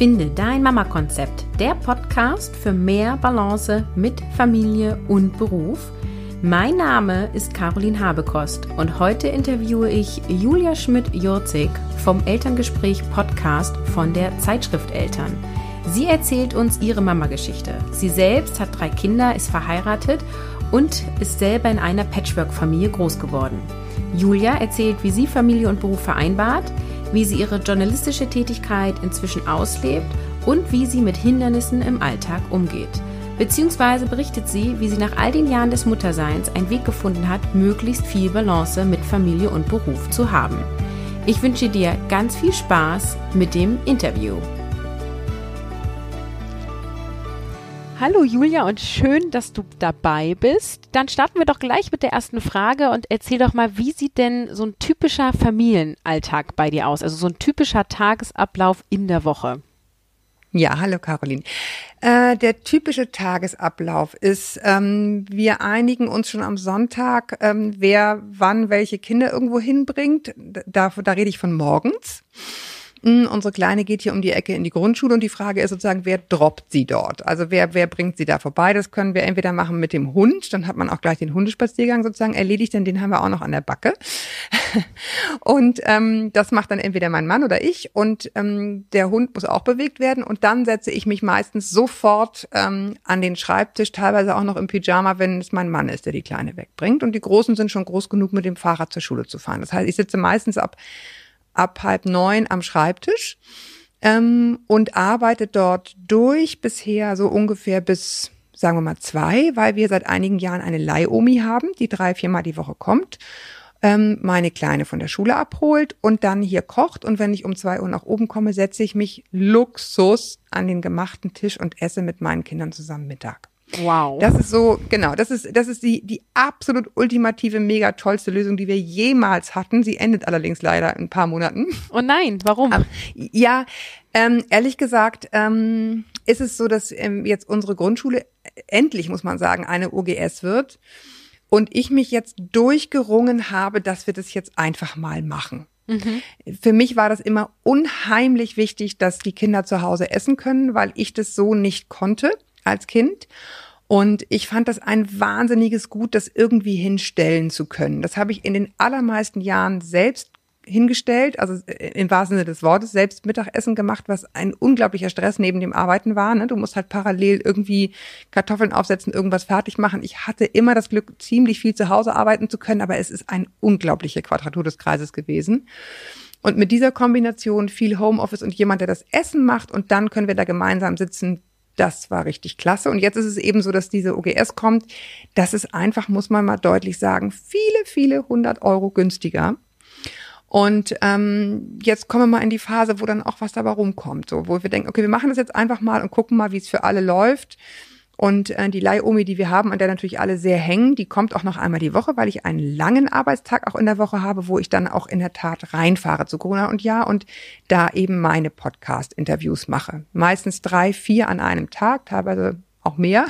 Finde dein Mama-Konzept, der Podcast für mehr Balance mit Familie und Beruf. Mein Name ist Caroline Habekost und heute interviewe ich Julia Schmidt-Jurzig vom Elterngespräch Podcast von der Zeitschrift Eltern. Sie erzählt uns ihre Mama-Geschichte. Sie selbst hat drei Kinder, ist verheiratet und ist selber in einer Patchwork-Familie groß geworden. Julia erzählt, wie sie Familie und Beruf vereinbart, wie sie ihre journalistische Tätigkeit inzwischen auslebt und wie sie mit Hindernissen im Alltag umgeht. Beziehungsweise berichtet sie, wie sie nach all den Jahren des Mutterseins einen Weg gefunden hat, möglichst viel Balance mit Familie und Beruf zu haben. Ich wünsche dir ganz viel Spaß mit dem Interview. Hallo Julia und schön, dass du dabei bist. Dann starten wir doch gleich mit der ersten Frage und erzähl doch mal, wie sieht denn so ein typischer Familienalltag bei dir aus? Also so ein typischer Tagesablauf in der Woche. Ja, hallo Caroline. Äh, der typische Tagesablauf ist, ähm, wir einigen uns schon am Sonntag, ähm, wer wann welche Kinder irgendwo hinbringt. Da, da rede ich von morgens. Hm, unsere Kleine geht hier um die Ecke in die Grundschule und die Frage ist sozusagen, wer droppt sie dort? Also wer, wer bringt sie da vorbei? Das können wir entweder machen mit dem Hund, dann hat man auch gleich den Hundespaziergang sozusagen erledigt, denn den haben wir auch noch an der Backe. und ähm, das macht dann entweder mein Mann oder ich und ähm, der Hund muss auch bewegt werden und dann setze ich mich meistens sofort ähm, an den Schreibtisch, teilweise auch noch im Pyjama, wenn es mein Mann ist, der die Kleine wegbringt. Und die Großen sind schon groß genug, mit dem Fahrrad zur Schule zu fahren. Das heißt, ich sitze meistens ab ab halb neun am Schreibtisch ähm, und arbeitet dort durch bisher so ungefähr bis, sagen wir mal, zwei, weil wir seit einigen Jahren eine Leihomi haben, die drei, viermal die Woche kommt ähm, meine Kleine von der Schule abholt und dann hier kocht. Und wenn ich um zwei Uhr nach oben komme, setze ich mich Luxus an den gemachten Tisch und esse mit meinen Kindern zusammen Mittag. Wow. Das ist so, genau, das ist, das ist die, die absolut ultimative, mega tollste Lösung, die wir jemals hatten. Sie endet allerdings leider in ein paar Monaten. Oh nein, warum? Aber, ja, ähm, ehrlich gesagt, ähm, ist es so, dass ähm, jetzt unsere Grundschule endlich, muss man sagen, eine OGS wird. Und ich mich jetzt durchgerungen habe, dass wir das jetzt einfach mal machen. Mhm. Für mich war das immer unheimlich wichtig, dass die Kinder zu Hause essen können, weil ich das so nicht konnte als Kind. Und ich fand das ein wahnsinniges Gut, das irgendwie hinstellen zu können. Das habe ich in den allermeisten Jahren selbst hingestellt, also im wahrsten Sinne des Wortes, selbst Mittagessen gemacht, was ein unglaublicher Stress neben dem Arbeiten war. Ne? Du musst halt parallel irgendwie Kartoffeln aufsetzen, irgendwas fertig machen. Ich hatte immer das Glück, ziemlich viel zu Hause arbeiten zu können, aber es ist eine unglaubliche Quadratur des Kreises gewesen. Und mit dieser Kombination viel Homeoffice und jemand, der das Essen macht und dann können wir da gemeinsam sitzen, das war richtig klasse. Und jetzt ist es eben so, dass diese OGS kommt. Das ist einfach, muss man mal deutlich sagen, viele, viele hundert Euro günstiger. Und ähm, jetzt kommen wir mal in die Phase, wo dann auch was dabei rumkommt, so wo wir denken, okay, wir machen das jetzt einfach mal und gucken mal, wie es für alle läuft. Und äh, die Leihomi, die wir haben, an der natürlich alle sehr hängen, die kommt auch noch einmal die Woche, weil ich einen langen Arbeitstag auch in der Woche habe, wo ich dann auch in der Tat reinfahre zu Corona und ja und da eben meine Podcast-Interviews mache. Meistens drei, vier an einem Tag, teilweise auch mehr.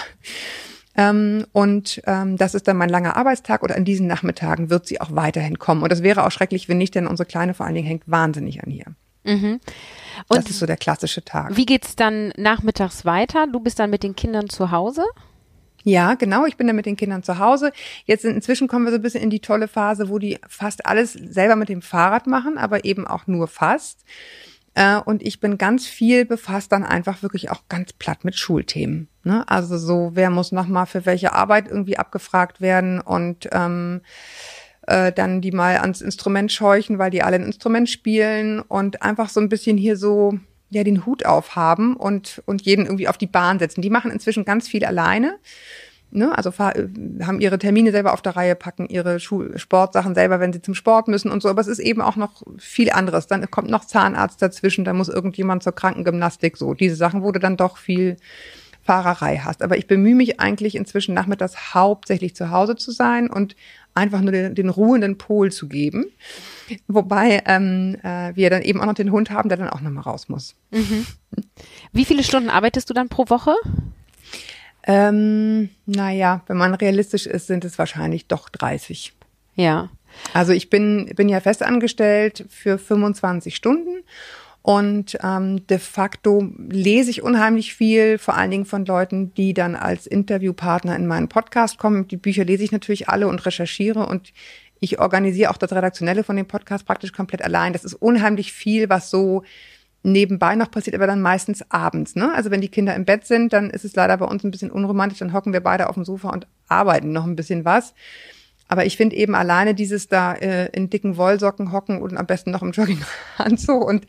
Ähm, und ähm, das ist dann mein langer Arbeitstag oder an diesen Nachmittagen wird sie auch weiterhin kommen. Und das wäre auch schrecklich, wenn nicht, denn unsere Kleine vor allen Dingen hängt wahnsinnig an hier. Mhm. Und das ist so der klassische Tag. Wie geht's dann nachmittags weiter? Du bist dann mit den Kindern zu Hause? Ja, genau. Ich bin dann mit den Kindern zu Hause. Jetzt inzwischen kommen wir so ein bisschen in die tolle Phase, wo die fast alles selber mit dem Fahrrad machen, aber eben auch nur fast. Äh, und ich bin ganz viel befasst dann einfach wirklich auch ganz platt mit Schulthemen. Ne? Also so, wer muss nochmal für welche Arbeit irgendwie abgefragt werden und ähm, äh, dann die mal ans Instrument scheuchen, weil die alle ein Instrument spielen und einfach so ein bisschen hier so ja den Hut aufhaben und und jeden irgendwie auf die Bahn setzen. Die machen inzwischen ganz viel alleine. Ne, also äh, haben ihre Termine selber auf der Reihe, packen ihre Schul Sportsachen selber, wenn sie zum Sport müssen und so. Aber es ist eben auch noch viel anderes. Dann kommt noch Zahnarzt dazwischen, dann muss irgendjemand zur Krankengymnastik. So diese Sachen, wo du dann doch viel Fahrerei hast. Aber ich bemühe mich eigentlich inzwischen nachmittags hauptsächlich zu Hause zu sein und einfach nur den, den ruhenden Pol zu geben. Wobei ähm, äh, wir dann eben auch noch den Hund haben, der dann auch nochmal raus muss. Mhm. Wie viele Stunden arbeitest du dann pro Woche? Ähm, naja, wenn man realistisch ist, sind es wahrscheinlich doch 30. Ja. Also ich bin, bin ja festangestellt für 25 Stunden Und ähm, de facto lese ich unheimlich viel, vor allen Dingen von Leuten, die dann als Interviewpartner in meinen Podcast kommen. Die Bücher lese ich natürlich alle und recherchiere und ich organisiere auch das Redaktionelle von dem Podcast praktisch komplett allein. Das ist unheimlich viel, was so nebenbei noch passiert, aber dann meistens abends. Ne? Also wenn die Kinder im Bett sind, dann ist es leider bei uns ein bisschen unromantisch, dann hocken wir beide auf dem Sofa und arbeiten noch ein bisschen was. Aber ich finde eben alleine dieses da äh, in dicken Wollsocken hocken und am besten noch im Jogginganzug und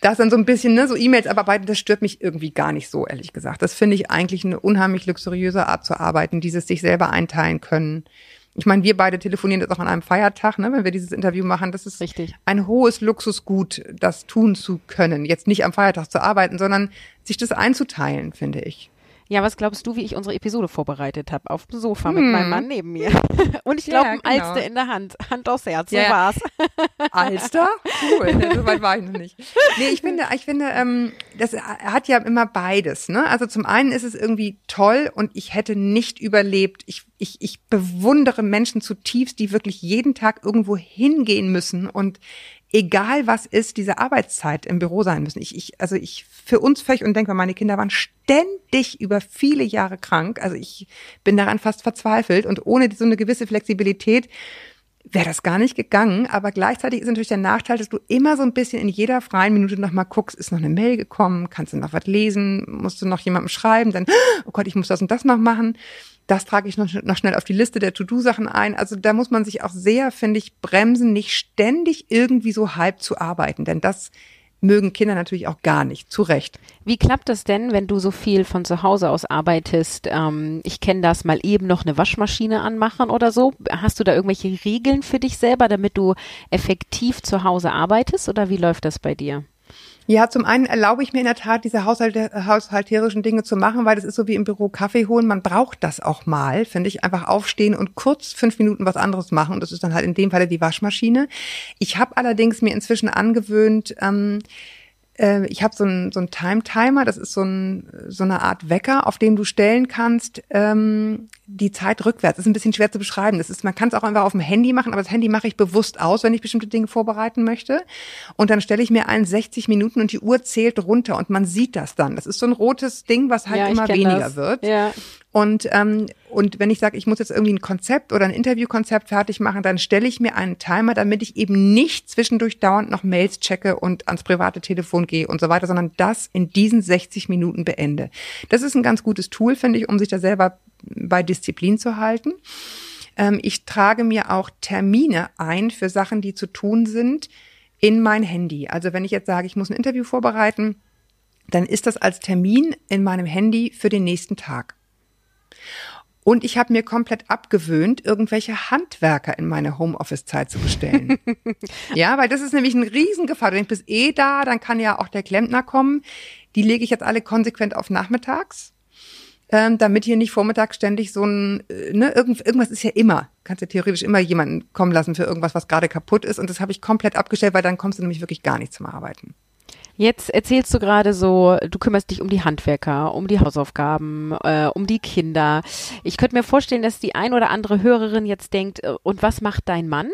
das dann so ein bisschen, ne, so E-Mails abarbeiten, das stört mich irgendwie gar nicht so, ehrlich gesagt. Das finde ich eigentlich eine unheimlich luxuriöse Art zu arbeiten, dieses sich selber einteilen können. Ich meine, wir beide telefonieren jetzt auch an einem Feiertag, ne, wenn wir dieses Interview machen. Das ist Richtig. ein hohes Luxusgut, das tun zu können. Jetzt nicht am Feiertag zu arbeiten, sondern sich das einzuteilen, finde ich. Ja, was glaubst du, wie ich unsere Episode vorbereitet habe? Auf dem Sofa hm. mit meinem Mann neben mir. Und ich glaube, ja, genau. ein Alster in der Hand. Hand aufs Herz, so ja. war's. Alster? Cool, so weit war ich noch nicht. Nee, ich finde, ich finde, ähm, das hat ja immer beides. Ne? Also zum einen ist es irgendwie toll und ich hätte nicht überlebt. Ich, ich, ich bewundere Menschen zutiefst, die wirklich jeden Tag irgendwo hingehen müssen und egal was ist, diese Arbeitszeit im Büro sein müssen. Ich, ich, also ich für uns völlig undenkbar. Meine Kinder waren ständig über viele Jahre krank. Also ich bin daran fast verzweifelt und ohne so eine gewisse Flexibilität wäre das gar nicht gegangen. Aber gleichzeitig ist natürlich der Nachteil, dass du immer so ein bisschen in jeder freien Minute noch mal guckst, ist noch eine Mail gekommen, kannst du noch was lesen, musst du noch jemandem schreiben, dann, oh Gott, ich muss das und das noch machen das trage ich noch, noch schnell auf die Liste der To-Do-Sachen ein. Also da muss man sich auch sehr, finde ich, bremsen, nicht ständig irgendwie so halb zu arbeiten, denn das mögen Kinder natürlich auch gar nicht, zu Recht. Wie klappt das denn, wenn du so viel von zu Hause aus arbeitest? Ähm, ich kenne das mal eben noch eine Waschmaschine anmachen oder so. Hast du da irgendwelche Regeln für dich selber, damit du effektiv zu Hause arbeitest oder wie läuft das bei dir? Ja, zum einen erlaube ich mir in der Tat, diese Haushalt, haushalterischen Dinge zu machen, weil das ist so wie im Büro Kaffee holen. Man braucht das auch mal, finde ich. Einfach aufstehen und kurz fünf Minuten was anderes machen. Und das ist dann halt in dem Falle die Waschmaschine. Ich habe allerdings mir inzwischen angewöhnt, ähm, äh, ich habe so einen so ein Time-Timer, das ist so, ein, so eine Art Wecker, auf dem du stellen kannst, ähm, die Zeit rückwärts. Das ist ein bisschen schwer zu beschreiben. Das ist, man kann es auch einfach auf dem Handy machen, aber das Handy mache ich bewusst aus, wenn ich bestimmte Dinge vorbereiten möchte. Und dann stelle ich mir ein 60 Minuten und die Uhr zählt runter und man sieht das dann. Das ist so ein rotes Ding, was halt ja, immer weniger das. wird. Ja. Und, ähm, und wenn ich sage, ich muss jetzt irgendwie ein Konzept oder ein Interviewkonzept fertig machen, dann stelle ich mir einen Timer, damit ich eben nicht zwischendurch dauernd noch Mails checke und ans private Telefon gehe und so weiter, sondern das in diesen 60 Minuten beende. Das ist ein ganz gutes Tool, finde ich, um sich da selber bei Disziplin zu halten. Ähm, ich trage mir auch Termine ein für Sachen, die zu tun sind, in mein Handy. Also wenn ich jetzt sage, ich muss ein Interview vorbereiten, dann ist das als Termin in meinem Handy für den nächsten Tag. Und ich habe mir komplett abgewöhnt, irgendwelche Handwerker in meine Homeoffice-Zeit zu bestellen. ja, weil das ist nämlich ein Riesengefahr. Wenn ich bis eh da, dann kann ja auch der Klempner kommen. Die lege ich jetzt alle konsequent auf nachmittags. Ähm, damit hier nicht vormittags ständig so ein, äh, ne, irgend, irgendwas ist ja immer. Kannst ja theoretisch immer jemanden kommen lassen für irgendwas, was gerade kaputt ist. Und das habe ich komplett abgestellt, weil dann kommst du nämlich wirklich gar nicht zum Arbeiten. Jetzt erzählst du gerade so, du kümmerst dich um die Handwerker, um die Hausaufgaben, äh, um die Kinder. Ich könnte mir vorstellen, dass die ein oder andere Hörerin jetzt denkt, äh, und was macht dein Mann?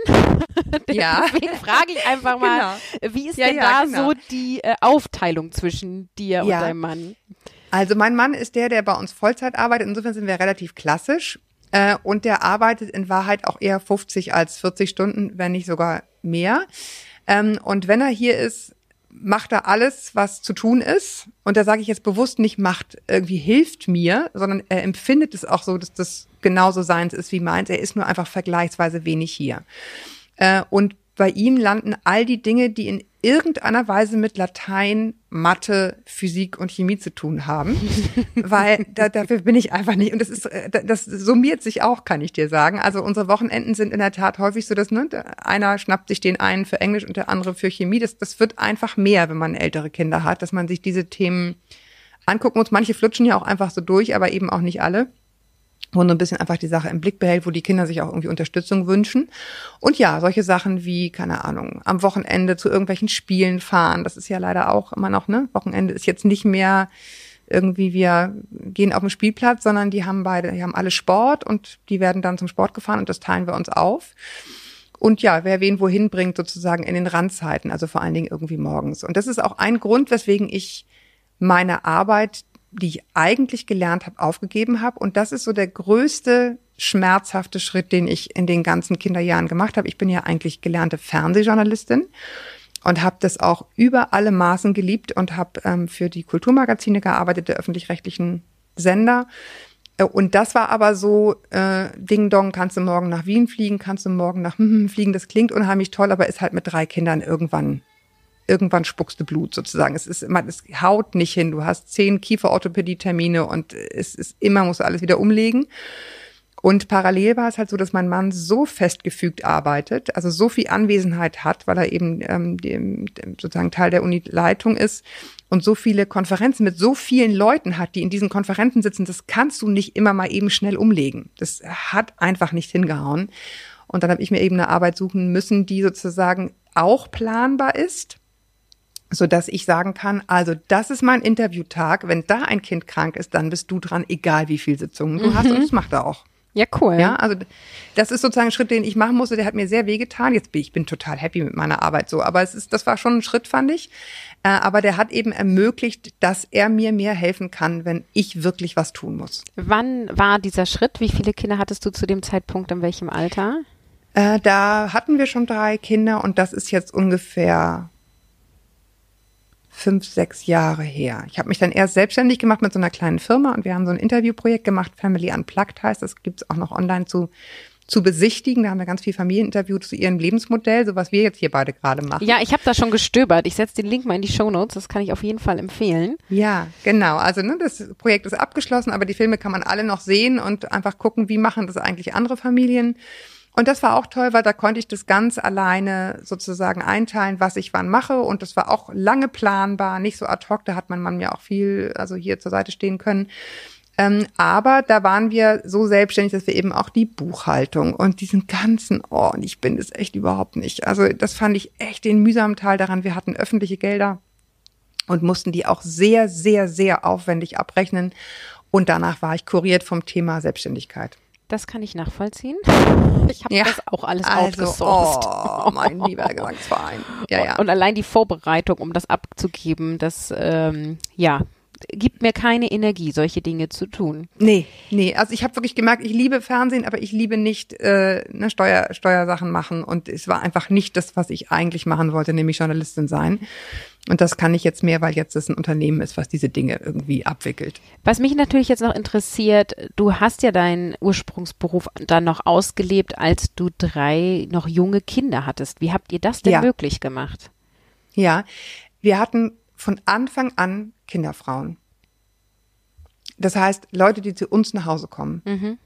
ja. Deswegen frage ich einfach mal, genau. wie ist ja, denn ja, da genau. so die äh, Aufteilung zwischen dir ja. und deinem Mann? Also mein Mann ist der, der bei uns Vollzeit arbeitet. Insofern sind wir relativ klassisch. Äh, und der arbeitet in Wahrheit auch eher 50 als 40 Stunden, wenn nicht sogar mehr. Ähm, und wenn er hier ist, macht er alles, was zu tun ist. Und da sage ich jetzt bewusst nicht, macht irgendwie hilft mir, sondern er empfindet es auch so, dass das genauso seins ist wie meins. Er ist nur einfach vergleichsweise wenig hier. Äh, und bei ihm landen all die Dinge, die in irgendeiner Weise mit Latein, Mathe, Physik und Chemie zu tun haben, weil da, dafür bin ich einfach nicht. Und das ist, äh, das summiert sich auch, kann ich dir sagen. Also unsere Wochenenden sind in der Tat häufig so, dass ne, einer schnappt sich den einen für Englisch und der andere für Chemie. Das, das wird einfach mehr, wenn man ältere Kinder hat, dass man sich diese Themen angucken muss. Manche flutschen ja auch einfach so durch, aber eben auch nicht alle wo man so ein bisschen einfach die Sache im Blick behält, wo die Kinder sich auch irgendwie Unterstützung wünschen. Und ja, solche Sachen wie, keine Ahnung, am Wochenende zu irgendwelchen Spielen fahren, das ist ja leider auch immer noch, ne? Wochenende ist jetzt nicht mehr irgendwie, wir gehen auf den Spielplatz, sondern die haben beide, die haben alle Sport und die werden dann zum Sport gefahren und das teilen wir uns auf. und ja, wer wen wohin bringt, sozusagen in den Randzeiten, also vor allen Dingen irgendwie morgens. Und das ist auch ein Grund, weswegen ich meine Arbeit, die ich eigentlich gelernt habe, aufgegeben habe. Und das ist so der größte schmerzhafte Schritt, den ich in den ganzen Kinderjahren gemacht habe. Ich bin ja eigentlich gelernte Fernsehjournalistin und habe das auch über alle Maßen geliebt und habe ähm, für die Kulturmagazine gearbeitet, der öffentlich-rechtlichen Sender. Äh, und das war aber so, äh, Ding Dong, kannst du morgen nach Wien fliegen, kannst du morgen nach hm, fliegen, das klingt unheimlich toll, aber ist halt mit drei Kindern irgendwann, irgendwann spuckst du Blut sozusagen. Es ist immer, es haut nicht hin. Du hast zehn Kieferorthopädie-Termine und es ist immer, musst du alles wieder umlegen. Und parallel war es halt so, dass mein Mann so festgefügt arbeitet, also so viel Anwesenheit hat, weil er eben ähm, dem sozusagen Teil der Uni-Leitung ist und so viele Konferenzen mit so vielen Leuten hat, die in diesen Konferenzen sitzen, das kannst du nicht immer mal eben schnell umlegen. Das hat einfach nicht hingehauen. Und dann habe ich mir eben eine Arbeit suchen müssen, die sozusagen auch planbar ist, so dass ich sagen kann, also das ist mein Interviewtag. Wenn da ein Kind krank ist, dann bist du dran, egal wie viel Sitzungen du mhm. hast. Und das macht er auch. Ja, cool. Ja, also das ist sozusagen ein Schritt, den ich machen musste. Der hat mir sehr wehgetan. Jetzt bin ich bin total happy mit meiner Arbeit so, aber es ist, das war schon ein Schritt, fand ich. Äh, aber der hat eben ermöglicht, dass er mir mehr helfen kann, wenn ich wirklich was tun muss. Wann war dieser Schritt? Wie viele Kinder hattest du zu dem Zeitpunkt? In welchem Alter? Äh, da hatten wir schon drei Kinder und das ist jetzt ungefähr fünf, sechs Jahre her. Ich habe mich dann erst selbstständig gemacht mit so einer kleinen Firma und wir haben so ein Interviewprojekt gemacht, Family Unplugged heißt, das gibt's auch noch online zu zu besichtigen. Da haben wir ganz viel Familien interviewt zu ihrem Lebensmodell, so was wir jetzt hier beide gerade machen. Ja, ich habe da schon gestöbert. Ich setze den Link mal in die Show Notes. Das kann ich auf jeden Fall empfehlen. Ja, genau. Also ne, das Projekt ist abgeschlossen, aber die Filme kann man alle noch sehen und einfach gucken, wie machen das eigentlich andere Familien. Und das war auch toll, weil da konnte ich das ganz alleine sozusagen einteilen, was ich wann mache. Und das war auch lange planbar, nicht so ad hoc. Da hat mein Mann mir auch viel, also hier zur Seite stehen können. Ähm, aber da waren wir so selbstständig, dass wir eben auch die Buchhaltung und diesen ganzen, oh, und ich bin es echt überhaupt nicht. Also das fand ich echt den mühsamen Teil daran. Wir hatten öffentliche Gelder und mussten die auch sehr, sehr, sehr aufwendig abrechnen. Und danach war ich kuriert vom Thema Selbstständigkeit. Das kann ich nachvollziehen. Ich habe ja, das auch alles also, outgesourced. Oh, mein lieber Gesangsverein. Ja, ja. Und allein die Vorbereitung, um das abzugeben, das ähm, ja gibt mir keine Energie, solche Dinge zu tun. Nee, nee. Also ich habe wirklich gemerkt, ich liebe Fernsehen, aber ich liebe nicht äh, ne, Steuer, Steuersachen machen. Und es war einfach nicht das, was ich eigentlich machen wollte, nämlich Journalistin sein. Und das kann ich jetzt mehr, weil jetzt es ein Unternehmen ist, was diese Dinge irgendwie abwickelt. Was mich natürlich jetzt noch interessiert, du hast ja deinen Ursprungsberuf dann noch ausgelebt, als du drei noch junge Kinder hattest. Wie habt ihr das denn ja. möglich gemacht? Ja, wir hatten von Anfang an Kinderfrauen. Das heißt, Leute, die zu uns nach Hause kommen. Mhm.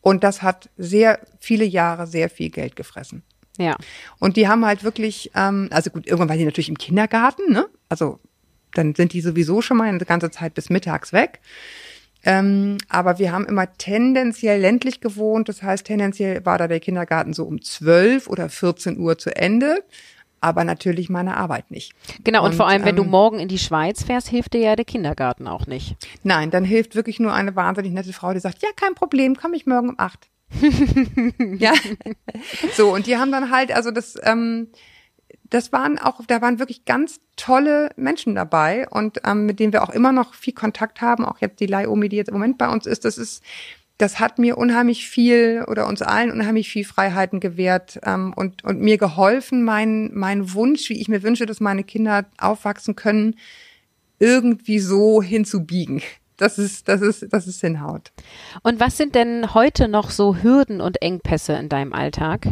Und das hat sehr viele Jahre sehr viel Geld gefressen. Ja. Und die haben halt wirklich, ähm, also gut, irgendwann waren die natürlich im Kindergarten, ne? Also dann sind die sowieso schon mal eine ganze Zeit bis mittags weg. Ähm, aber wir haben immer tendenziell ländlich gewohnt. Das heißt, tendenziell war da der Kindergarten so um 12 oder 14 Uhr zu Ende aber natürlich meine Arbeit nicht. Genau, und, und vor allem, wenn ähm, du morgen in die Schweiz fährst, hilft dir ja der Kindergarten auch nicht. Nein, dann hilft wirklich nur eine wahnsinnig nette Frau, die sagt, ja, kein Problem, komme ich morgen um acht. ja. So, und die haben dann halt, also das, ähm, das waren auch, da waren wirklich ganz tolle Menschen dabei und ähm, mit denen wir auch immer noch viel Kontakt haben, auch jetzt die Leiomi, die jetzt im Moment bei uns ist, das ist, das hat mir unheimlich viel oder uns allen unheimlich viel Freiheiten gewährt ähm, und, und mir geholfen, mein, mein Wunsch, wie ich mir wünsche, dass meine Kinder aufwachsen können, irgendwie so hinzubiegen. Das ist, das ist, das ist hinhaut. Und was sind denn heute noch so Hürden und Engpässe in deinem Alltag?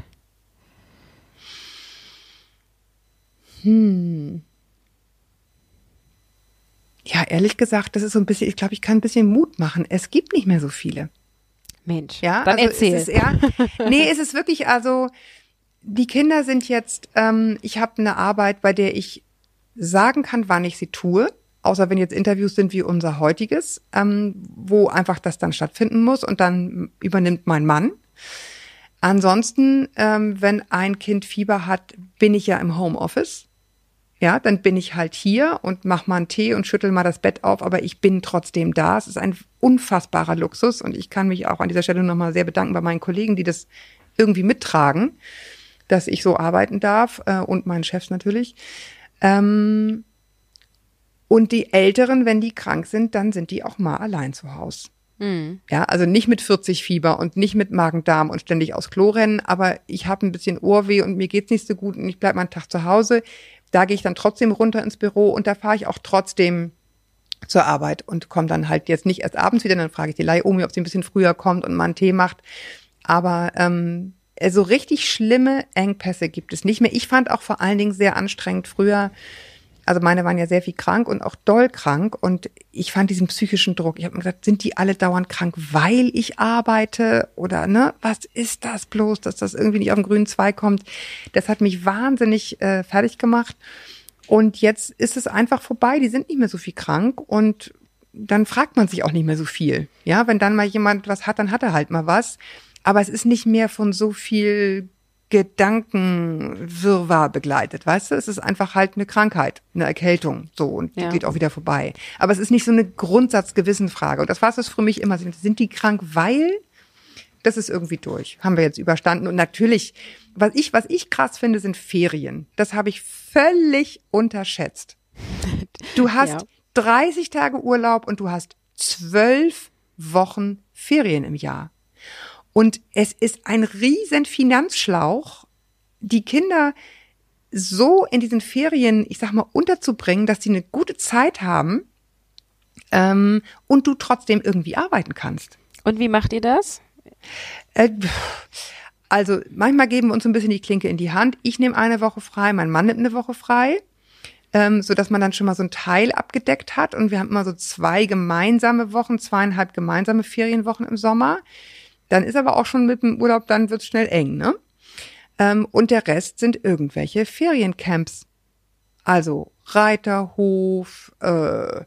Hm. Ja, ehrlich gesagt, das ist so ein bisschen, ich glaube, ich kann ein bisschen Mut machen. Es gibt nicht mehr so viele. Mensch, ja, dann also erzähl. Ist es eher, nee, es ist wirklich, also die Kinder sind jetzt, ähm, ich habe eine Arbeit, bei der ich sagen kann, wann ich sie tue, außer wenn jetzt Interviews sind wie unser heutiges, ähm, wo einfach das dann stattfinden muss und dann übernimmt mein Mann. Ansonsten, ähm, wenn ein Kind Fieber hat, bin ich ja im Homeoffice. Ja, dann bin ich halt hier und mach mal einen Tee und schüttel mal das Bett auf, aber ich bin trotzdem da. Es ist ein unfassbarer Luxus und ich kann mich auch an dieser Stelle nochmal sehr bedanken bei meinen Kollegen, die das irgendwie mittragen. dass ich so arbeiten darf äh, und meinen Chefs natürlich. Ähm, und die Älteren, wenn die krank sind, dann sind die auch mal allein zu Hause. Mhm. Ja, also nicht mit 40 Fieber und nicht mit Magen-Darm und ständig aus Klo rennen, aber ich habe ein bisschen Ohrweh und mir geht's nicht so gut und ich bleib mal einen Tag zu Hause. Da gehe ich dann trotzdem runter ins Büro und da fahre ich auch trotzdem zur Arbeit und komme dann halt jetzt nicht erst abends wieder, dann frage ich die Leih-Omi, ob sie ein bisschen früher kommt und mal einen Tee macht. Aber ähm, so richtig schlimme Engpässe gibt es nicht mehr. Ich fand auch vor allen Dingen sehr anstrengend früher, also meine waren ja sehr viel krank und auch doll krank und ich fand diesen psychischen Druck. Ich habe mir gedacht, sind die alle dauernd krank, weil ich arbeite oder ne, was ist das bloß, dass das irgendwie nicht auf den grünen Zweig kommt? Das hat mich wahnsinnig äh, fertig gemacht. Und jetzt ist es einfach vorbei, die sind nicht mehr so viel krank und dann fragt man sich auch nicht mehr so viel. Ja, wenn dann mal jemand was hat, dann hat er halt mal was. Aber es ist nicht mehr von so viel Gedankenwirrwarr begleitet, weißt du? Es ist einfach halt eine Krankheit, eine Erkältung, so und die ja. geht auch wieder vorbei. Aber es ist nicht so eine Grundsatzgewissenfrage. Und das war es für mich immer. Sind die krank, weil das ist irgendwie durch. Haben wir jetzt überstanden. Und natürlich, was ich, was ich krass finde, sind Ferien. Das habe ich völlig unterschätzt. Du hast ja. 30 Tage Urlaub und du hast zwölf Wochen Ferien im Jahr. Und es ist ein riesen Finanzschlauch, die Kinder so in diesen Ferien, ich sag mal, unterzubringen, dass sie eine gute Zeit haben ähm, und du trotzdem irgendwie arbeiten kannst. Und wie macht ihr das? Äh, also manchmal geben wir uns ein bisschen die Klinke in die Hand. Ich nehme eine Woche frei, mein Mann nimmt eine Woche frei, ähm, so dass man dann schon mal so ein Teil abgedeckt hat. Und wir haben immer so zwei gemeinsame Wochen, zweieinhalb gemeinsame Ferienwochen im Sommer. Dann ist aber auch schon mit dem Urlaub, dann wird's schnell eng, ne? Ähm, und der Rest sind irgendwelche Feriencamps. Also Reiterhof, äh,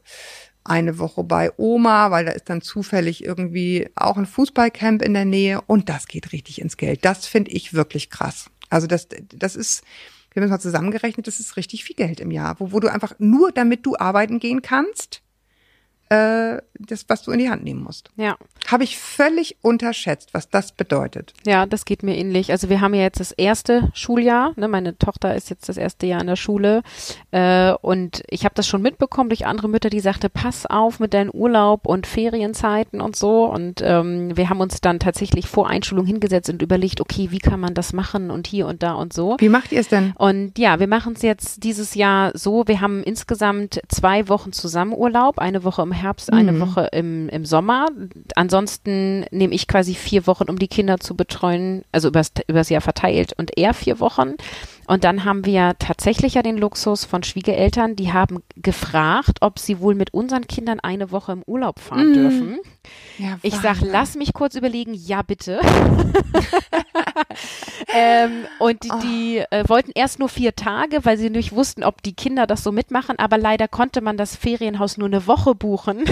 eine Woche bei Oma, weil da ist dann zufällig irgendwie auch ein Fußballcamp in der Nähe und das geht richtig ins Geld. Das finde ich wirklich krass. Also das, das ist, wir haben es mal zusammengerechnet, das ist richtig viel Geld im Jahr, wo, wo du einfach nur damit du arbeiten gehen kannst, äh, das, was du in die Hand nehmen musst. Ja. Habe ich völlig unterschätzt, was das bedeutet. Ja, das geht mir ähnlich. Also wir haben ja jetzt das erste Schuljahr. Ne? Meine Tochter ist jetzt das erste Jahr in der Schule. Äh, und ich habe das schon mitbekommen durch andere Mütter, die sagte, pass auf mit deinem Urlaub und Ferienzeiten und so. Und ähm, wir haben uns dann tatsächlich vor Einschulung hingesetzt und überlegt, okay, wie kann man das machen und hier und da und so. Wie macht ihr es denn? Und ja, wir machen es jetzt dieses Jahr so. Wir haben insgesamt zwei Wochen zusammen Urlaub, eine Woche im Herbst, eine mhm. Woche im, im Sommer. Ansonsten nehme ich quasi vier Wochen, um die Kinder zu betreuen, also übers, übers Jahr verteilt und er vier Wochen. Und dann haben wir tatsächlich ja den Luxus von Schwiegereltern, die haben gefragt, ob sie wohl mit unseren Kindern eine Woche im Urlaub fahren mm. dürfen. Ja, ich sag, lass mich kurz überlegen, ja bitte. ähm, und die, oh. die äh, wollten erst nur vier Tage, weil sie nicht wussten, ob die Kinder das so mitmachen, aber leider konnte man das Ferienhaus nur eine Woche buchen.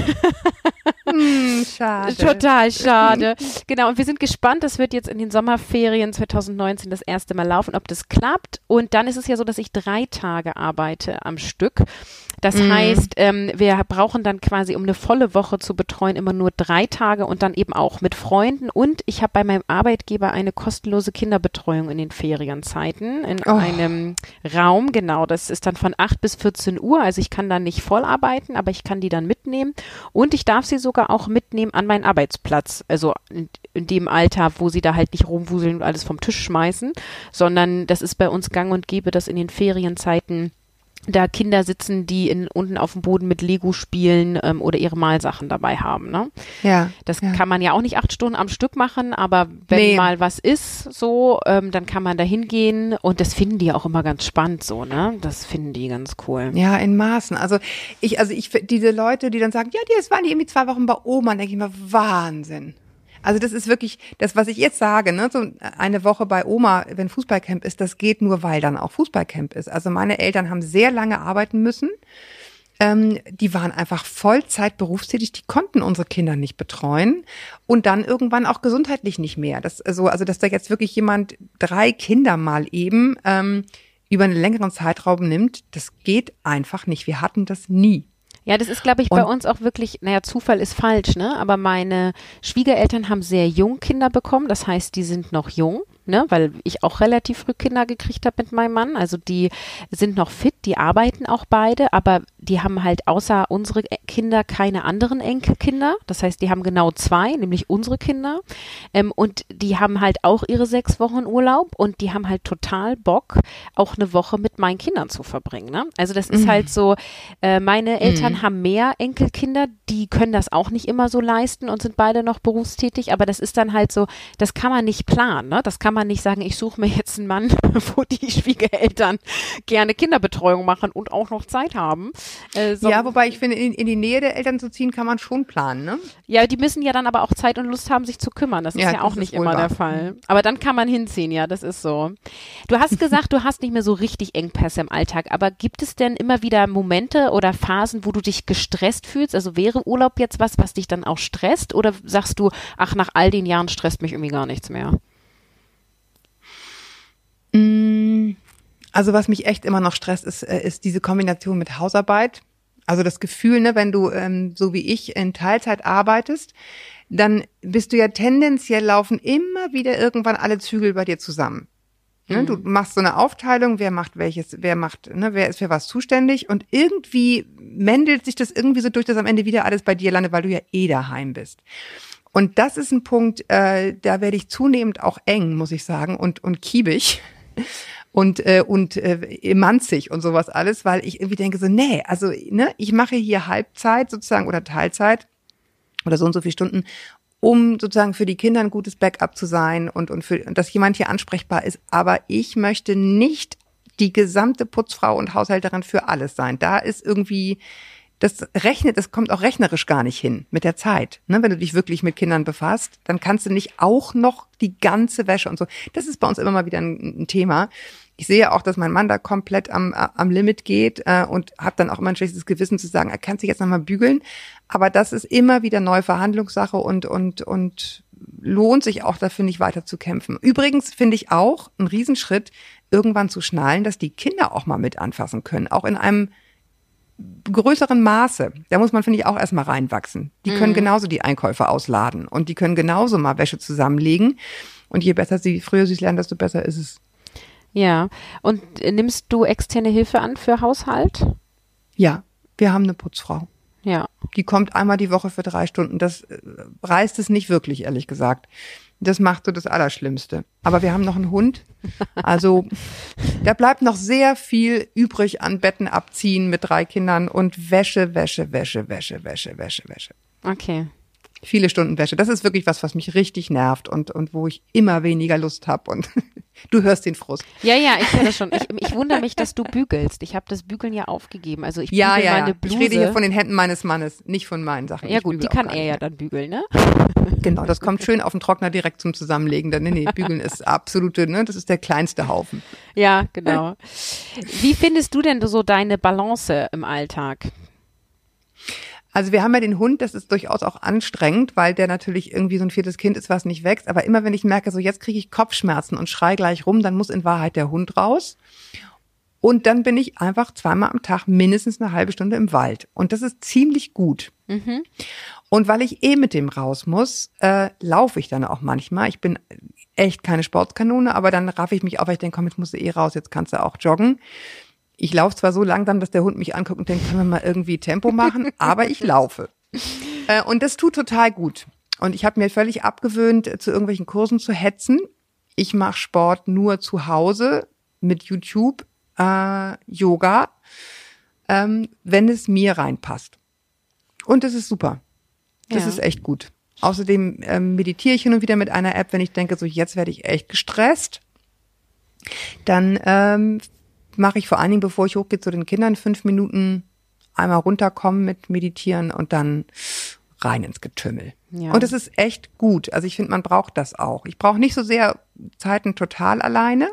hm, schade. Total schade. genau, und wir sind gespannt, das wird jetzt in den Sommerferien 2019 das erste Mal laufen, ob das klappt. Und dann ist es ja so, dass ich drei Tage arbeite am Stück. Das mhm. heißt, ähm, wir brauchen dann quasi, um eine volle Woche zu betreuen, immer nur drei Tage und dann eben auch mit Freunden. Und ich habe bei meinem Arbeitgeber eine kostenlose Kinderbetreuung in den Ferienzeiten in oh. einem Raum. Genau, das ist dann von 8 bis 14 Uhr. Also ich kann dann nicht voll arbeiten, aber ich kann die dann mitnehmen. Und ich darf sie sogar auch mitnehmen an meinen Arbeitsplatz. Also in, in dem Alter, wo sie da halt nicht rumwuseln und alles vom Tisch schmeißen, sondern das ist bei uns gang und gäbe, dass in den Ferienzeiten da Kinder sitzen, die in, unten auf dem Boden mit Lego spielen ähm, oder ihre Malsachen dabei haben. Ne? Ja. Das ja. kann man ja auch nicht acht Stunden am Stück machen, aber wenn nee. mal was ist, so, ähm, dann kann man da hingehen und das finden die auch immer ganz spannend, so, ne? Das finden die ganz cool. Ja, in Maßen. Also ich, also ich, diese Leute, die dann sagen, ja, die, es waren die irgendwie zwei Wochen bei Oma, denke ich mir, Wahnsinn. Also das ist wirklich das, was ich jetzt sage, ne? So eine Woche bei Oma, wenn Fußballcamp ist, das geht nur, weil dann auch Fußballcamp ist. Also meine Eltern haben sehr lange arbeiten müssen. Ähm, die waren einfach Vollzeit berufstätig, die konnten unsere Kinder nicht betreuen und dann irgendwann auch gesundheitlich nicht mehr. Das, also, also dass da jetzt wirklich jemand drei Kinder mal eben ähm, über einen längeren Zeitraum nimmt, das geht einfach nicht. Wir hatten das nie. Ja, das ist, glaube ich, bei uns auch wirklich, naja, Zufall ist falsch, ne? Aber meine Schwiegereltern haben sehr jung Kinder bekommen, das heißt, die sind noch jung. Ne, weil ich auch relativ früh Kinder gekriegt habe mit meinem Mann. Also die sind noch fit, die arbeiten auch beide, aber die haben halt außer unsere Kinder keine anderen Enkelkinder. Das heißt, die haben genau zwei, nämlich unsere Kinder. Ähm, und die haben halt auch ihre sechs Wochen Urlaub und die haben halt total Bock, auch eine Woche mit meinen Kindern zu verbringen. Ne? Also das ist mhm. halt so, äh, meine Eltern mhm. haben mehr Enkelkinder, die können das auch nicht immer so leisten und sind beide noch berufstätig, aber das ist dann halt so, das kann man nicht planen. Ne? Das kann man nicht sagen, ich suche mir jetzt einen Mann, wo die Schwiegereltern gerne Kinderbetreuung machen und auch noch Zeit haben. Äh, so ja, wobei ich finde, in, in, die Nähe der Eltern zu ziehen, kann man schon planen, ne? Ja, die müssen ja dann aber auch Zeit und Lust haben, sich zu kümmern. Das ist ja, ja auch nicht immer wahr. der Fall. Aber dann kann man hinziehen, ja, das ist so. Du hast gesagt, du hast nicht mehr so richtig Engpässe im Alltag, aber gibt es denn immer wieder Momente oder Phasen, wo du dich gestresst fühlst? Also wäre Urlaub jetzt was, was dich dann auch stresst? Oder sagst du, ach, nach all den Jahren stresst mich irgendwie gar nichts mehr? Mm, also was mich echt immer noch stresst, ist, äh, ist diese Kombination mit Hausarbeit. Also das Gefühl, ne, wenn du ähm, so wie ich in Teilzeit arbeitest, dann bist du ja tendenziell laufen immer wieder irgendwann alle Zügel bei dir zusammen. Ne, du mhm. machst so eine Aufteilung, wer macht welches, wer macht, ne, wer ist für was zuständig und irgendwie mendelt sich das irgendwie so durch, dass am Ende wieder alles bei dir landet, weil du ja eh daheim bist. Und das ist ein Punkt, äh, da werde ich zunehmend auch eng, muss ich sagen, und, und kiebig und äh, und äh, manzig und sowas alles, weil ich irgendwie denke so, nee, also ne, ich mache hier Halbzeit sozusagen oder Teilzeit oder so und so viele Stunden, um sozusagen für die Kinder ein gutes Backup zu sein und und für dass jemand hier ansprechbar ist, aber ich möchte nicht die gesamte Putzfrau und Haushälterin für alles sein. Da ist irgendwie das rechnet, das kommt auch rechnerisch gar nicht hin mit der Zeit. Ne? Wenn du dich wirklich mit Kindern befasst, dann kannst du nicht auch noch die ganze Wäsche und so. Das ist bei uns immer mal wieder ein, ein Thema. Ich sehe auch, dass mein Mann da komplett am, am Limit geht äh, und habe dann auch immer ein schlechtes Gewissen zu sagen, er kann sich jetzt nochmal bügeln. Aber das ist immer wieder neue Verhandlungssache und, und, und lohnt sich auch dafür nicht weiter zu kämpfen. Übrigens finde ich auch ein Riesenschritt, irgendwann zu schnallen, dass die Kinder auch mal mit anfassen können. Auch in einem größeren Maße. Da muss man, finde ich, auch erstmal reinwachsen. Die können mhm. genauso die Einkäufe ausladen und die können genauso mal Wäsche zusammenlegen. Und je besser sie, früher sie es lernen, desto besser ist es. Ja. Und nimmst du externe Hilfe an für Haushalt? Ja, wir haben eine Putzfrau. Ja. Die kommt einmal die Woche für drei Stunden. Das äh, reißt es nicht wirklich, ehrlich gesagt. Das macht so das Allerschlimmste. Aber wir haben noch einen Hund. Also da bleibt noch sehr viel übrig an Betten abziehen mit drei Kindern und Wäsche, Wäsche, Wäsche, Wäsche, Wäsche, Wäsche, Wäsche. Okay viele Stunden Wäsche. Das ist wirklich was, was mich richtig nervt und, und wo ich immer weniger Lust habe. Und du hörst den Frust. Ja, ja, ich höre das schon. Ich, ich wundere mich, dass du bügelst. Ich habe das Bügeln ja aufgegeben. Also ich bügel ja, ja, meine Bluse. Ich rede hier von den Händen meines Mannes, nicht von meinen Sachen. Ja gut, die kann er ja dann bügeln, ne? Genau, das kommt schön auf den Trockner direkt zum Zusammenlegen. Dann, nee, nee, bügeln ist absolute, ne, das ist der kleinste Haufen. Ja, genau. Wie findest du denn so deine Balance im Alltag? Also wir haben ja den Hund, das ist durchaus auch anstrengend, weil der natürlich irgendwie so ein viertes Kind ist, was nicht wächst. Aber immer wenn ich merke, so jetzt kriege ich Kopfschmerzen und schrei gleich rum, dann muss in Wahrheit der Hund raus. Und dann bin ich einfach zweimal am Tag mindestens eine halbe Stunde im Wald. Und das ist ziemlich gut. Mhm. Und weil ich eh mit dem raus muss, äh, laufe ich dann auch manchmal. Ich bin echt keine Sportskanone, aber dann raff ich mich auf, weil ich denke, komm, jetzt musst du eh raus, jetzt kannst du auch joggen. Ich laufe zwar so langsam, dass der Hund mich anguckt und denkt, können wir mal irgendwie Tempo machen, aber ich laufe. Äh, und das tut total gut. Und ich habe mir völlig abgewöhnt, zu irgendwelchen Kursen zu hetzen. Ich mache Sport nur zu Hause mit YouTube, äh, Yoga, ähm, wenn es mir reinpasst. Und das ist super. Das ja. ist echt gut. Außerdem ähm, meditiere ich hin und wieder mit einer App, wenn ich denke, so jetzt werde ich echt gestresst. Dann ähm, mache ich vor allen Dingen, bevor ich hochgehe zu den Kindern, fünf Minuten einmal runterkommen mit Meditieren und dann rein ins Getümmel. Ja. Und es ist echt gut. Also ich finde, man braucht das auch. Ich brauche nicht so sehr Zeiten total alleine.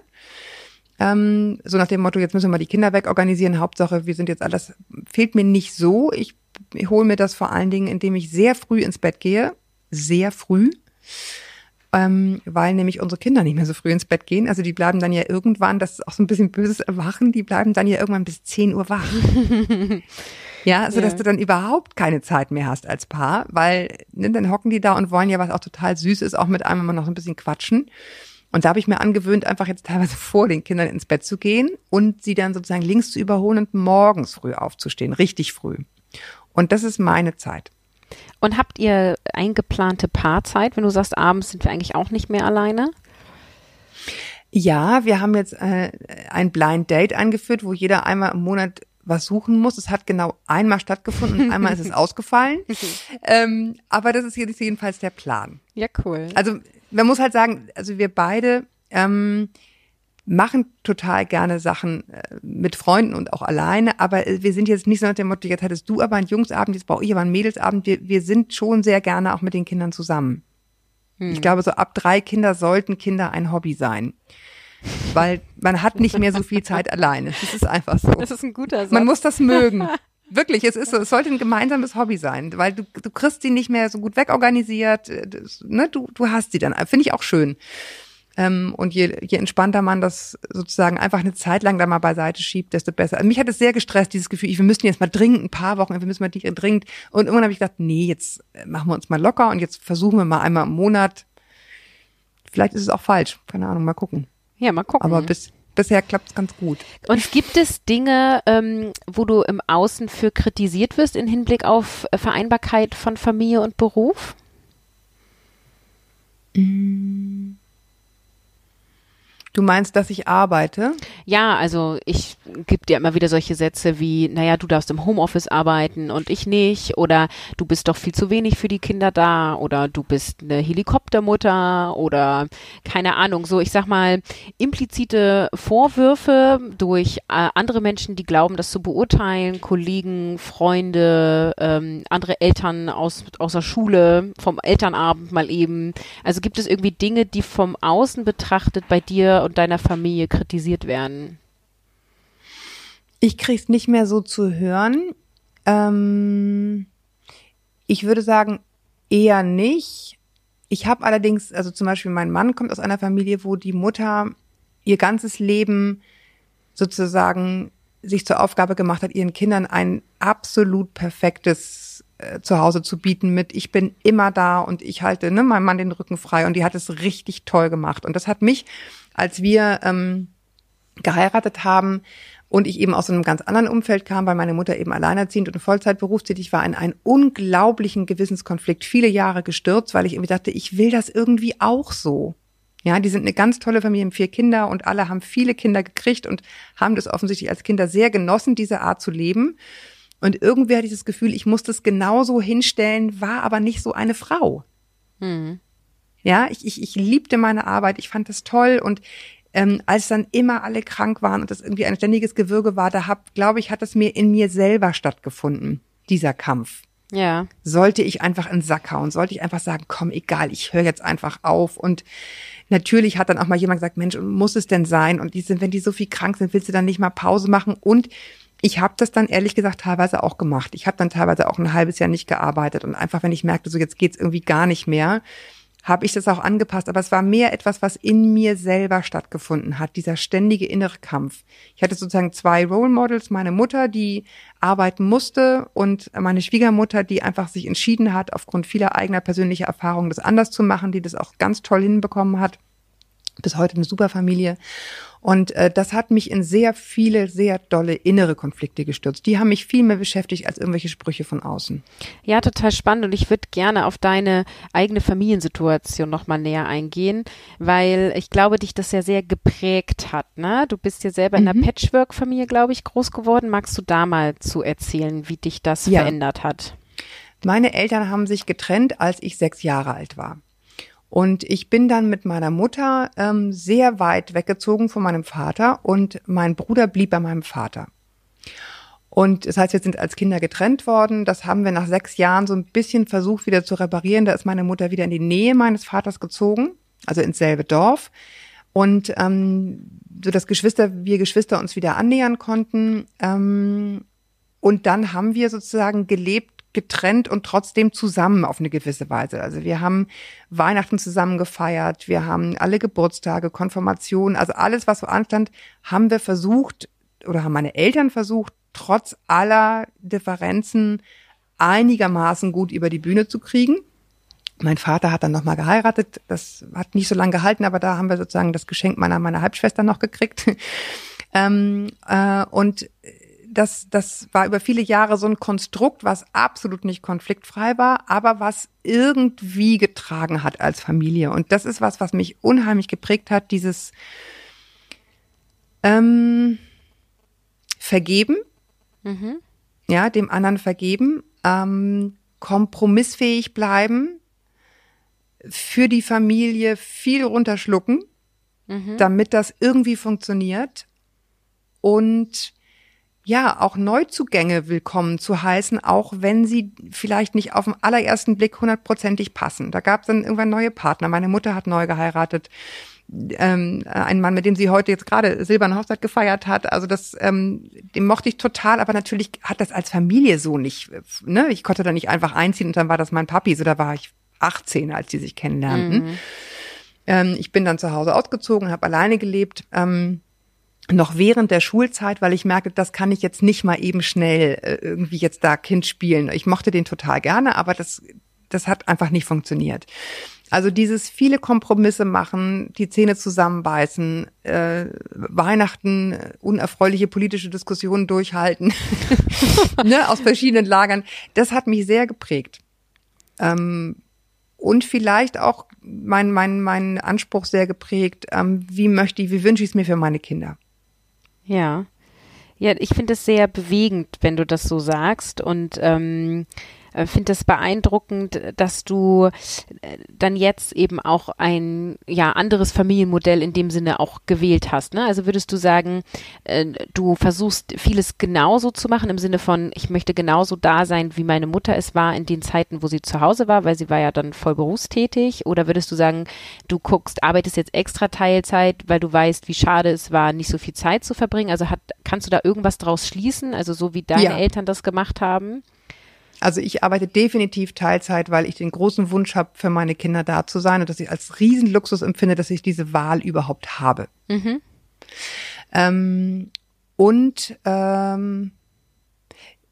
Ähm, so nach dem Motto, jetzt müssen wir mal die Kinder wegorganisieren. Hauptsache, wir sind jetzt alles, fehlt mir nicht so. Ich, ich hole mir das vor allen Dingen, indem ich sehr früh ins Bett gehe. Sehr früh ähm, weil nämlich unsere Kinder nicht mehr so früh ins Bett gehen. Also die bleiben dann ja irgendwann, das ist auch so ein bisschen böses Erwachen, die bleiben dann ja irgendwann bis 10 Uhr wach. ja, also ja. dass du dann überhaupt keine Zeit mehr hast als Paar, weil ne, dann hocken die da und wollen ja was auch total süß ist, auch mit einem immer noch so ein bisschen quatschen. Und da habe ich mir angewöhnt, einfach jetzt teilweise vor den Kindern ins Bett zu gehen und sie dann sozusagen links zu überholen und morgens früh aufzustehen, richtig früh. Und das ist meine Zeit. Und habt ihr eingeplante Paarzeit, wenn du sagst, abends sind wir eigentlich auch nicht mehr alleine? Ja, wir haben jetzt äh, ein Blind Date eingeführt, wo jeder einmal im Monat was suchen muss. Es hat genau einmal stattgefunden und einmal ist es ausgefallen. ähm, aber das ist jetzt jedenfalls der Plan. Ja, cool. Also man muss halt sagen, also wir beide ähm, machen total gerne Sachen äh, mit Freunden und auch alleine, aber äh, wir sind jetzt nicht so nach dem Motto, jetzt hattest du aber einen Jungsabend, jetzt brauche ich aber einen Mädelsabend. Wir, wir sind schon sehr gerne auch mit den Kindern zusammen. Hm. Ich glaube, so ab drei Kinder sollten Kinder ein Hobby sein weil man hat nicht mehr so viel Zeit alleine. Das ist einfach so. Das ist ein guter Satz. Man muss das mögen. Wirklich, es ist so, es sollte ein gemeinsames Hobby sein, weil du, du kriegst sie nicht mehr so gut wegorganisiert, das, ne, du, du hast sie dann. Finde ich auch schön. Ähm, und je, je entspannter man das sozusagen einfach eine Zeit lang da mal beiseite schiebt, desto besser. Also mich hat es sehr gestresst, dieses Gefühl, wir müssen jetzt mal dringend ein paar Wochen, wir müssen mal dringend. Und irgendwann habe ich gedacht, nee, jetzt machen wir uns mal locker und jetzt versuchen wir mal einmal im Monat. Vielleicht ist es auch falsch, keine Ahnung, mal gucken. Ja, mal gucken. Aber bis, bisher klappt es ganz gut. Und gibt es Dinge, ähm, wo du im Außen für kritisiert wirst in Hinblick auf Vereinbarkeit von Familie und Beruf? Mm. Du meinst, dass ich arbeite? Ja, also ich gebe dir immer wieder solche Sätze wie, naja, du darfst im Homeoffice arbeiten und ich nicht oder du bist doch viel zu wenig für die Kinder da oder du bist eine Helikoptermutter oder keine Ahnung, so ich sag mal implizite Vorwürfe durch äh, andere Menschen, die glauben, das zu beurteilen, Kollegen, Freunde, ähm, andere Eltern aus, aus der Schule, vom Elternabend mal eben. Also gibt es irgendwie Dinge, die vom Außen betrachtet bei dir und deiner Familie kritisiert werden? Ich krieg's nicht mehr so zu hören. Ähm, ich würde sagen, eher nicht. Ich habe allerdings, also zum Beispiel mein Mann kommt aus einer Familie, wo die Mutter ihr ganzes Leben sozusagen sich zur Aufgabe gemacht hat, ihren Kindern ein absolut perfektes äh, Zuhause zu bieten mit, ich bin immer da und ich halte ne, meinem Mann den Rücken frei und die hat es richtig toll gemacht. Und das hat mich als wir ähm, geheiratet haben und ich eben aus einem ganz anderen Umfeld kam, weil meine Mutter eben alleinerziehend und Vollzeit berufstätig war, in einen unglaublichen Gewissenskonflikt viele Jahre gestürzt, weil ich irgendwie dachte, ich will das irgendwie auch so. Ja, die sind eine ganz tolle Familie, vier Kinder und alle haben viele Kinder gekriegt und haben das offensichtlich als Kinder sehr genossen, diese Art zu leben. Und irgendwie hatte ich das Gefühl, ich muss das genauso hinstellen, war aber nicht so eine Frau. Hm. Ja, ich, ich, ich liebte meine Arbeit, ich fand das toll und ähm, als dann immer alle krank waren und das irgendwie ein ständiges Gewürge war, da hab, glaube ich, hat das mir in mir selber stattgefunden, dieser Kampf. Ja. Sollte ich einfach in den Sack hauen, sollte ich einfach sagen, komm, egal, ich höre jetzt einfach auf. Und natürlich hat dann auch mal jemand gesagt, Mensch, muss es denn sein? Und die sind, wenn die so viel krank sind, willst du dann nicht mal Pause machen? Und ich habe das dann ehrlich gesagt teilweise auch gemacht. Ich habe dann teilweise auch ein halbes Jahr nicht gearbeitet und einfach, wenn ich merkte, so jetzt geht's irgendwie gar nicht mehr, habe ich das auch angepasst. Aber es war mehr etwas, was in mir selber stattgefunden hat, dieser ständige innere Kampf. Ich hatte sozusagen zwei Role Models, meine Mutter, die arbeiten musste und meine Schwiegermutter, die einfach sich entschieden hat, aufgrund vieler eigener persönlicher Erfahrungen das anders zu machen, die das auch ganz toll hinbekommen hat. Bis heute eine super Familie. Und äh, das hat mich in sehr viele, sehr dolle innere Konflikte gestürzt. Die haben mich viel mehr beschäftigt als irgendwelche Sprüche von außen. Ja, total spannend. Und ich würde gerne auf deine eigene Familiensituation nochmal näher eingehen, weil ich glaube, dich das ja sehr geprägt hat. Ne? Du bist ja selber in einer mhm. Patchwork-Familie, glaube ich, groß geworden. Magst du da mal zu erzählen, wie dich das ja. verändert hat? Meine Eltern haben sich getrennt, als ich sechs Jahre alt war. Und ich bin dann mit meiner Mutter ähm, sehr weit weggezogen von meinem Vater und mein Bruder blieb bei meinem Vater. Und das heißt, wir sind als Kinder getrennt worden. Das haben wir nach sechs Jahren so ein bisschen versucht wieder zu reparieren. Da ist meine Mutter wieder in die Nähe meines Vaters gezogen, also ins selbe Dorf. Und ähm, so dass Geschwister, wir Geschwister uns wieder annähern konnten. Ähm, und dann haben wir sozusagen gelebt getrennt und trotzdem zusammen auf eine gewisse Weise. Also wir haben Weihnachten zusammen gefeiert, wir haben alle Geburtstage, Konfirmationen, also alles, was so anstand, haben wir versucht oder haben meine Eltern versucht, trotz aller Differenzen einigermaßen gut über die Bühne zu kriegen. Mein Vater hat dann nochmal geheiratet. Das hat nicht so lange gehalten, aber da haben wir sozusagen das Geschenk meiner, meiner Halbschwester noch gekriegt. ähm, äh, und das, das war über viele Jahre so ein Konstrukt, was absolut nicht konfliktfrei war, aber was irgendwie getragen hat als Familie. Und das ist was, was mich unheimlich geprägt hat, dieses ähm, Vergeben, mhm. ja, dem anderen vergeben, ähm, kompromissfähig bleiben, für die Familie viel runterschlucken, mhm. damit das irgendwie funktioniert und ja, auch Neuzugänge willkommen zu heißen, auch wenn sie vielleicht nicht auf den allerersten Blick hundertprozentig passen. Da gab es dann irgendwann neue Partner. Meine Mutter hat neu geheiratet. Ähm, ein Mann, mit dem sie heute jetzt gerade silberne Hochzeit gefeiert hat. Also das, ähm, den mochte ich total, aber natürlich hat das als Familie so nicht. Ne? Ich konnte da nicht einfach einziehen und dann war das mein Papi. So, da war ich 18, als die sich kennenlernten. Mhm. Ähm, ich bin dann zu Hause ausgezogen, habe alleine gelebt. Ähm, noch während der Schulzeit, weil ich merke, das kann ich jetzt nicht mal eben schnell äh, irgendwie jetzt da Kind spielen. Ich mochte den total gerne, aber das, das hat einfach nicht funktioniert. Also dieses viele Kompromisse machen, die Zähne zusammenbeißen, äh, Weihnachten, unerfreuliche politische Diskussionen durchhalten, ne, aus verschiedenen Lagern, das hat mich sehr geprägt. Ähm, und vielleicht auch mein, mein, mein Anspruch sehr geprägt, ähm, wie möchte ich, wie wünsche ich es mir für meine Kinder. Ja. Ja, ich finde es sehr bewegend, wenn du das so sagst. Und ähm, äh, finde es beeindruckend, dass du äh, dann jetzt eben auch ein ja anderes Familienmodell in dem Sinne auch gewählt hast. Ne? Also würdest du sagen, äh, du versuchst vieles genauso zu machen im Sinne von, ich möchte genauso da sein, wie meine Mutter es war in den Zeiten, wo sie zu Hause war, weil sie war ja dann voll berufstätig. Oder würdest du sagen, du guckst, arbeitest jetzt extra Teilzeit, weil du weißt, wie schade es war, nicht so viel Zeit zu verbringen. Also hat, kannst du da irgendwas draus schließen? Also so wie deine ja. Eltern das gemacht haben? Also ich arbeite definitiv Teilzeit, weil ich den großen Wunsch habe, für meine Kinder da zu sein und dass ich als Riesenluxus empfinde, dass ich diese Wahl überhaupt habe. Mhm. Ähm, und ähm,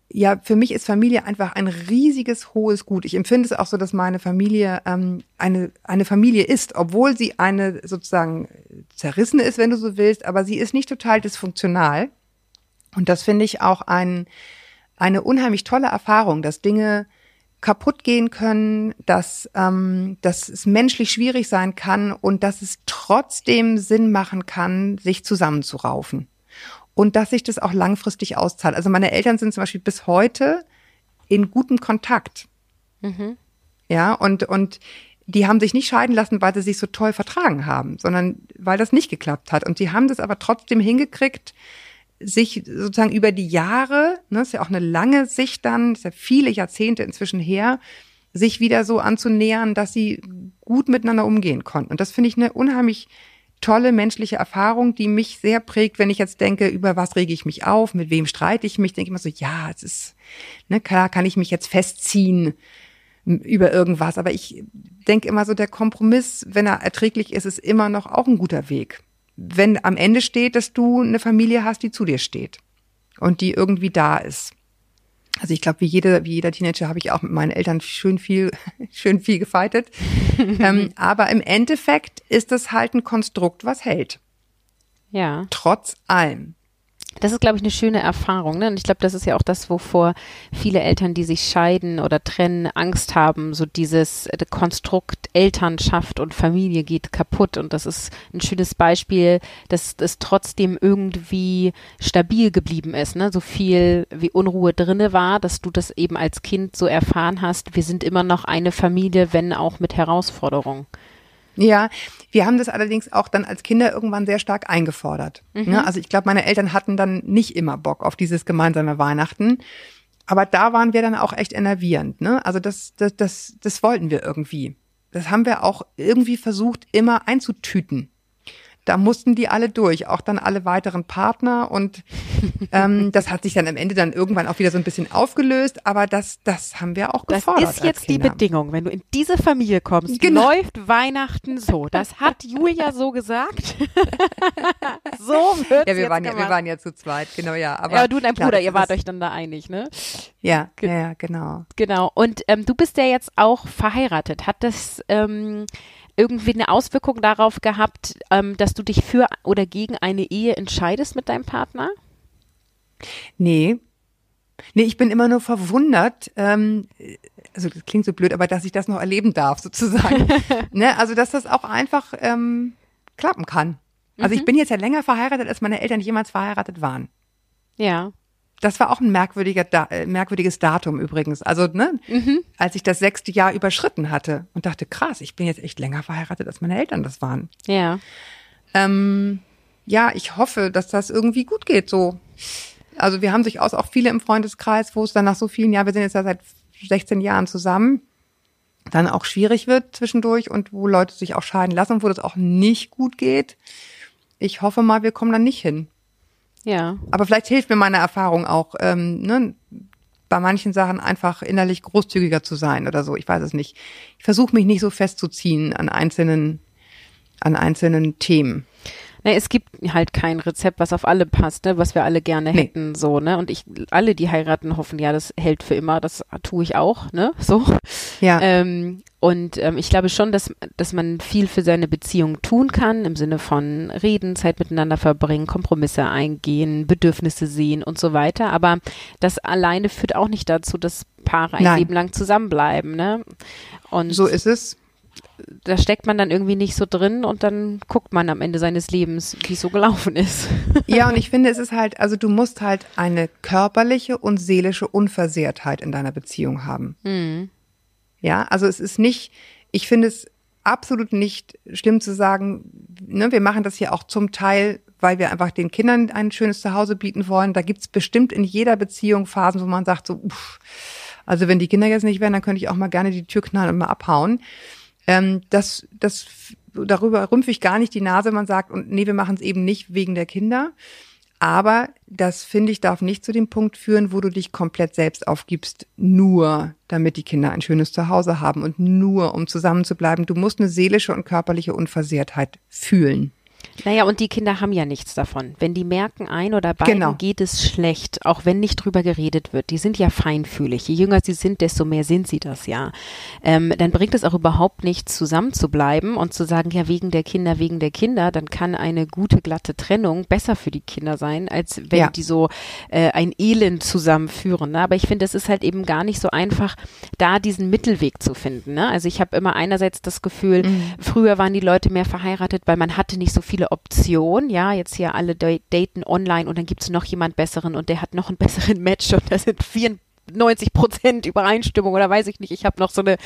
ja, für mich ist Familie einfach ein riesiges, hohes Gut. Ich empfinde es auch so, dass meine Familie ähm, eine, eine Familie ist, obwohl sie eine sozusagen zerrissen ist, wenn du so willst, aber sie ist nicht total dysfunktional. Und das finde ich auch ein eine unheimlich tolle Erfahrung, dass Dinge kaputt gehen können, dass, ähm, dass es menschlich schwierig sein kann und dass es trotzdem Sinn machen kann, sich zusammenzuraufen. Und dass sich das auch langfristig auszahlt. Also meine Eltern sind zum Beispiel bis heute in gutem Kontakt. Mhm. Ja, und, und die haben sich nicht scheiden lassen, weil sie sich so toll vertragen haben, sondern weil das nicht geklappt hat. Und sie haben das aber trotzdem hingekriegt, sich sozusagen über die Jahre, ne, ist ja auch eine lange Sicht dann, ist ja viele Jahrzehnte inzwischen her, sich wieder so anzunähern, dass sie gut miteinander umgehen konnten. Und das finde ich eine unheimlich tolle menschliche Erfahrung, die mich sehr prägt, wenn ich jetzt denke, über was rege ich mich auf, mit wem streite ich mich, denke ich immer so, ja, es ist, ne, klar kann ich mich jetzt festziehen über irgendwas, aber ich denke immer so, der Kompromiss, wenn er erträglich ist, ist immer noch auch ein guter Weg wenn am Ende steht, dass du eine Familie hast, die zu dir steht und die irgendwie da ist. Also ich glaube, wie jeder, wie jeder Teenager habe ich auch mit meinen Eltern schön viel, schön viel gefeitet. ähm, aber im Endeffekt ist das halt ein Konstrukt, was hält. Ja. Trotz allem. Das ist, glaube ich, eine schöne Erfahrung. Ne? Und ich glaube, das ist ja auch das, wovor viele Eltern, die sich scheiden oder trennen, Angst haben. So dieses äh, Konstrukt Elternschaft und Familie geht kaputt. Und das ist ein schönes Beispiel, dass es trotzdem irgendwie stabil geblieben ist. Ne? So viel wie Unruhe drinne war, dass du das eben als Kind so erfahren hast. Wir sind immer noch eine Familie, wenn auch mit Herausforderungen. Ja, wir haben das allerdings auch dann als Kinder irgendwann sehr stark eingefordert. Mhm. Ja, also ich glaube, meine Eltern hatten dann nicht immer Bock auf dieses gemeinsame Weihnachten. Aber da waren wir dann auch echt enervierend. Ne? Also das, das, das, das wollten wir irgendwie. Das haben wir auch irgendwie versucht, immer einzutüten. Da mussten die alle durch, auch dann alle weiteren Partner und ähm, das hat sich dann am Ende dann irgendwann auch wieder so ein bisschen aufgelöst, aber das, das haben wir auch gefordert. Das ist jetzt die Bedingung, wenn du in diese Familie kommst, genau. läuft Weihnachten so. Das hat Julia so gesagt. so wird Ja, wir waren ja, wir waren ja zu zweit, genau, ja. Aber ja, du und dein klar, Bruder, ihr wart euch dann da einig, ne? Ja, Ge ja, genau. Genau. Und ähm, du bist ja jetzt auch verheiratet. Hat das ähm, irgendwie eine Auswirkung darauf gehabt, ähm, dass du dich für oder gegen eine Ehe entscheidest mit deinem Partner? Nee. Nee, ich bin immer nur verwundert, ähm, also das klingt so blöd, aber dass ich das noch erleben darf, sozusagen. ne? Also, dass das auch einfach ähm, klappen kann. Also mhm. ich bin jetzt ja länger verheiratet, als meine Eltern jemals verheiratet waren. Ja das war auch ein merkwürdiger, äh, merkwürdiges Datum übrigens. Also, ne, mhm. als ich das sechste Jahr überschritten hatte und dachte, krass, ich bin jetzt echt länger verheiratet, als meine Eltern das waren. Ja. Ähm, ja, ich hoffe, dass das irgendwie gut geht, so. Also, wir haben durchaus auch viele im Freundeskreis, wo es dann nach so vielen Jahren, wir sind jetzt ja seit 16 Jahren zusammen, dann auch schwierig wird zwischendurch und wo Leute sich auch scheiden lassen und wo das auch nicht gut geht. Ich hoffe mal, wir kommen dann nicht hin. Ja. Aber vielleicht hilft mir meine Erfahrung auch, ähm, ne, bei manchen Sachen einfach innerlich großzügiger zu sein oder so. Ich weiß es nicht. Ich versuche mich nicht so festzuziehen an einzelnen, an einzelnen Themen. Ne, es gibt halt kein Rezept, was auf alle passt, ne, was wir alle gerne nee. hätten, so, ne? Und ich, alle, die heiraten, hoffen, ja, das hält für immer, das tue ich auch, ne? So. Ja. Ähm, und ähm, ich glaube schon, dass, dass man viel für seine Beziehung tun kann, im Sinne von reden, Zeit miteinander verbringen, Kompromisse eingehen, Bedürfnisse sehen und so weiter. Aber das alleine führt auch nicht dazu, dass Paare ein Nein. Leben lang zusammenbleiben. Ne? Und so ist es. Da steckt man dann irgendwie nicht so drin und dann guckt man am Ende seines Lebens, wie es so gelaufen ist. Ja, und ich finde, es ist halt, also du musst halt eine körperliche und seelische Unversehrtheit in deiner Beziehung haben. Mhm. Ja, also es ist nicht, ich finde es absolut nicht schlimm zu sagen, ne, wir machen das hier auch zum Teil, weil wir einfach den Kindern ein schönes Zuhause bieten wollen. Da gibt's bestimmt in jeder Beziehung Phasen, wo man sagt, so, uff, also wenn die Kinder jetzt nicht wären, dann könnte ich auch mal gerne die Tür knallen und mal abhauen. Ähm, das, das, darüber rümpfe ich gar nicht die Nase, man sagt, und nee, wir machen es eben nicht wegen der Kinder. Aber das finde ich darf nicht zu dem Punkt führen, wo du dich komplett selbst aufgibst, nur damit die Kinder ein schönes Zuhause haben und nur um zusammen zu bleiben. Du musst eine seelische und körperliche Unversehrtheit fühlen. Naja, und die Kinder haben ja nichts davon. Wenn die merken, ein oder beiden genau. geht es schlecht, auch wenn nicht drüber geredet wird, die sind ja feinfühlig. Je jünger sie sind, desto mehr sind sie das ja. Ähm, dann bringt es auch überhaupt nichts, zusammen zu bleiben und zu sagen, ja, wegen der Kinder, wegen der Kinder, dann kann eine gute, glatte Trennung besser für die Kinder sein, als wenn ja. die so äh, ein Elend zusammenführen. Ne? Aber ich finde, es ist halt eben gar nicht so einfach, da diesen Mittelweg zu finden. Ne? Also ich habe immer einerseits das Gefühl, mhm. früher waren die Leute mehr verheiratet, weil man hatte nicht so viele Option. Ja, jetzt hier alle daten online und dann gibt es noch jemand besseren und der hat noch einen besseren Match und da sind vier 90 Prozent Übereinstimmung oder weiß ich nicht. Ich habe noch so eine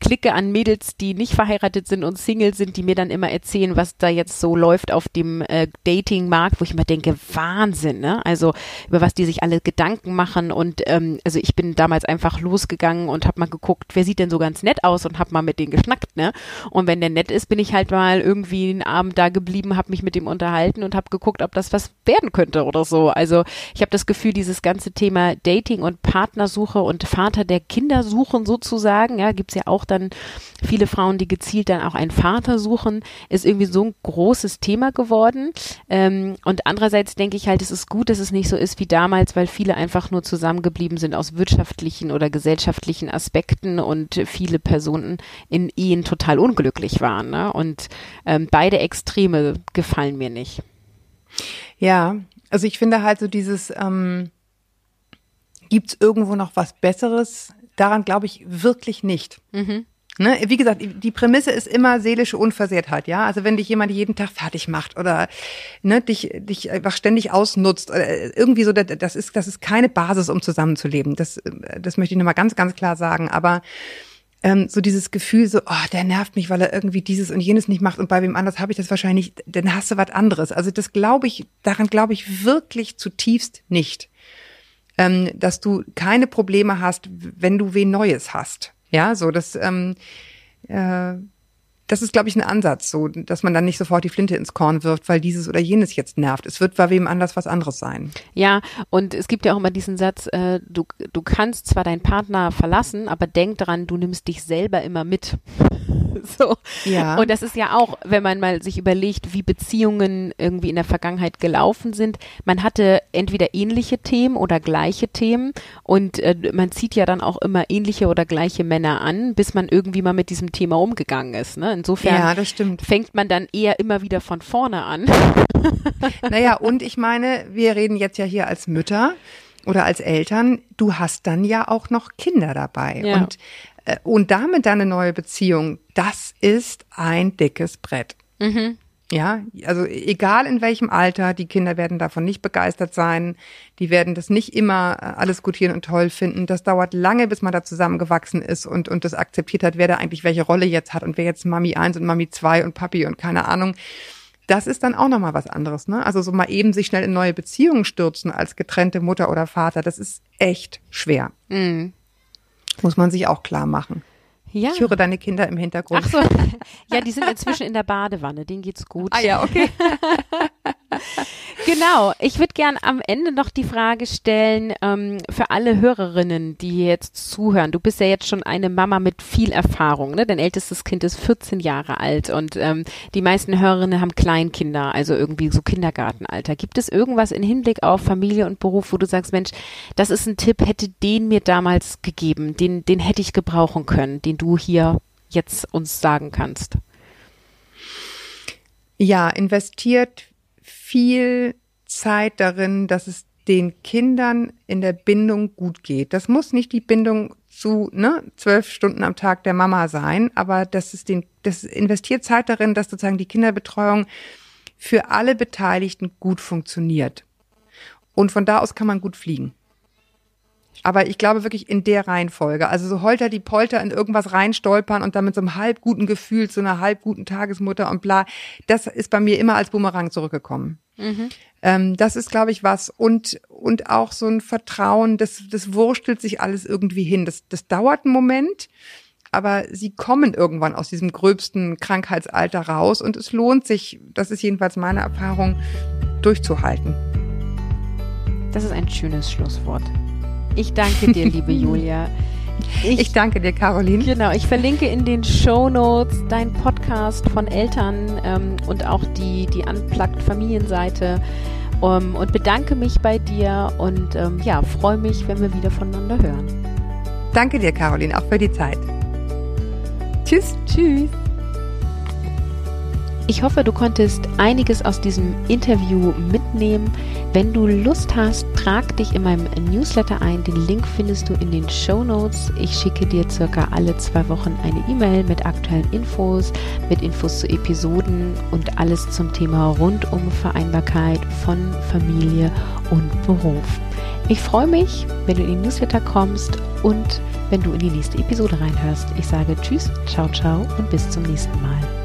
Clique an Mädels, die nicht verheiratet sind und Single sind, die mir dann immer erzählen, was da jetzt so läuft auf dem äh, Dating-Markt, wo ich immer denke, Wahnsinn, ne? Also über was die sich alle Gedanken machen und ähm, also ich bin damals einfach losgegangen und habe mal geguckt, wer sieht denn so ganz nett aus und habe mal mit denen geschnackt, ne? Und wenn der nett ist, bin ich halt mal irgendwie einen Abend da geblieben, habe mich mit dem unterhalten und habe geguckt, ob das was werden könnte oder so. Also ich habe das Gefühl, dieses ganze Thema Dating und Partner Partnersuche und Vater der Kinder suchen sozusagen. Ja, gibt's ja auch dann viele Frauen, die gezielt dann auch einen Vater suchen, ist irgendwie so ein großes Thema geworden. Ähm, und andererseits denke ich halt, es ist gut, dass es nicht so ist wie damals, weil viele einfach nur zusammengeblieben sind aus wirtschaftlichen oder gesellschaftlichen Aspekten und viele Personen in Ehen total unglücklich waren. Ne? Und ähm, beide Extreme gefallen mir nicht. Ja, also ich finde halt so dieses, ähm, Gibt es irgendwo noch was Besseres? Daran glaube ich wirklich nicht. Mhm. Ne? Wie gesagt, die Prämisse ist immer seelische Unversehrtheit, ja. Also wenn dich jemand jeden Tag fertig macht oder ne, dich, dich einfach ständig ausnutzt, äh, irgendwie so, das ist, das ist keine Basis, um zusammenzuleben. Das, das möchte ich nochmal ganz, ganz klar sagen. Aber ähm, so dieses Gefühl, so, oh, der nervt mich, weil er irgendwie dieses und jenes nicht macht und bei wem anders habe ich das wahrscheinlich, dann hast du was anderes. Also das glaube ich, daran glaube ich wirklich zutiefst nicht ähm, dass du keine Probleme hast, wenn du wen Neues hast. Ja, so das, ähm, äh, das ist, glaube ich, ein Ansatz, so, dass man dann nicht sofort die Flinte ins Korn wirft, weil dieses oder jenes jetzt nervt. Es wird bei wem anders was anderes sein. Ja, und es gibt ja auch immer diesen Satz, äh, du, du kannst zwar deinen Partner verlassen, aber denk dran, du nimmst dich selber immer mit. so. Ja. Und das ist ja auch, wenn man mal sich überlegt, wie Beziehungen irgendwie in der Vergangenheit gelaufen sind. Man hatte entweder ähnliche Themen oder gleiche Themen und äh, man zieht ja dann auch immer ähnliche oder gleiche Männer an, bis man irgendwie mal mit diesem Thema umgegangen ist. Ne? Insofern ja, fängt man dann eher immer wieder von vorne an. naja, und ich meine, wir reden jetzt ja hier als Mütter oder als Eltern, du hast dann ja auch noch Kinder dabei. Ja. Und und damit dann eine neue Beziehung, das ist ein dickes Brett. Mhm. Ja, also egal in welchem Alter, die Kinder werden davon nicht begeistert sein. Die werden das nicht immer äh, alles gutieren und toll finden. Das dauert lange, bis man da zusammengewachsen ist und, und das akzeptiert hat, wer da eigentlich welche Rolle jetzt hat und wer jetzt Mami 1 und Mami 2 und Papi und keine Ahnung. Das ist dann auch nochmal was anderes, ne? Also so mal eben sich schnell in neue Beziehungen stürzen als getrennte Mutter oder Vater, das ist echt schwer. Mhm. Muss man sich auch klar machen. Ja. Ich höre deine Kinder im Hintergrund. Ach so. Ja, die sind inzwischen in der Badewanne. Denen geht's gut. Ah ja, okay. genau. Ich würde gern am Ende noch die Frage stellen ähm, für alle Hörerinnen, die jetzt zuhören. Du bist ja jetzt schon eine Mama mit viel Erfahrung. Ne? Dein ältestes Kind ist 14 Jahre alt und ähm, die meisten Hörerinnen haben Kleinkinder, also irgendwie so Kindergartenalter. Gibt es irgendwas in Hinblick auf Familie und Beruf, wo du sagst, Mensch, das ist ein Tipp, hätte den mir damals gegeben, den, den hätte ich gebrauchen können, den du hier jetzt uns sagen kannst? Ja, investiert viel Zeit darin, dass es den Kindern in der Bindung gut geht. Das muss nicht die Bindung zu ne, zwölf Stunden am Tag der Mama sein, aber das ist den, das investiert Zeit darin, dass sozusagen die Kinderbetreuung für alle Beteiligten gut funktioniert. Und von da aus kann man gut fliegen. Aber ich glaube wirklich in der Reihenfolge. Also so holter die Polter in irgendwas reinstolpern und dann mit so einem halb guten Gefühl zu einer halb guten Tagesmutter und bla. Das ist bei mir immer als Boomerang zurückgekommen. Mhm. Ähm, das ist, glaube ich, was. Und, und auch so ein Vertrauen, das, das wurstelt sich alles irgendwie hin. Das, das dauert einen Moment, aber sie kommen irgendwann aus diesem gröbsten Krankheitsalter raus und es lohnt sich, das ist jedenfalls meine Erfahrung, durchzuhalten. Das ist ein schönes Schlusswort. Ich danke dir, liebe Julia. Ich, ich, danke dir, Caroline. Genau, ich verlinke in den Show Notes deinen Podcast von Eltern ähm, und auch die, die Unplugged Familienseite ähm, und bedanke mich bei dir und ähm, ja, freue mich, wenn wir wieder voneinander hören. Danke dir, Caroline, auch für die Zeit. Tschüss. Tschüss. Ich hoffe, du konntest einiges aus diesem Interview mitnehmen. Wenn du Lust hast, trag dich in meinem Newsletter ein. Den Link findest du in den Show Notes. Ich schicke dir circa alle zwei Wochen eine E-Mail mit aktuellen Infos, mit Infos zu Episoden und alles zum Thema rund um Vereinbarkeit von Familie und Beruf. Ich freue mich, wenn du in den Newsletter kommst und wenn du in die nächste Episode reinhörst. Ich sage Tschüss, ciao, ciao und bis zum nächsten Mal.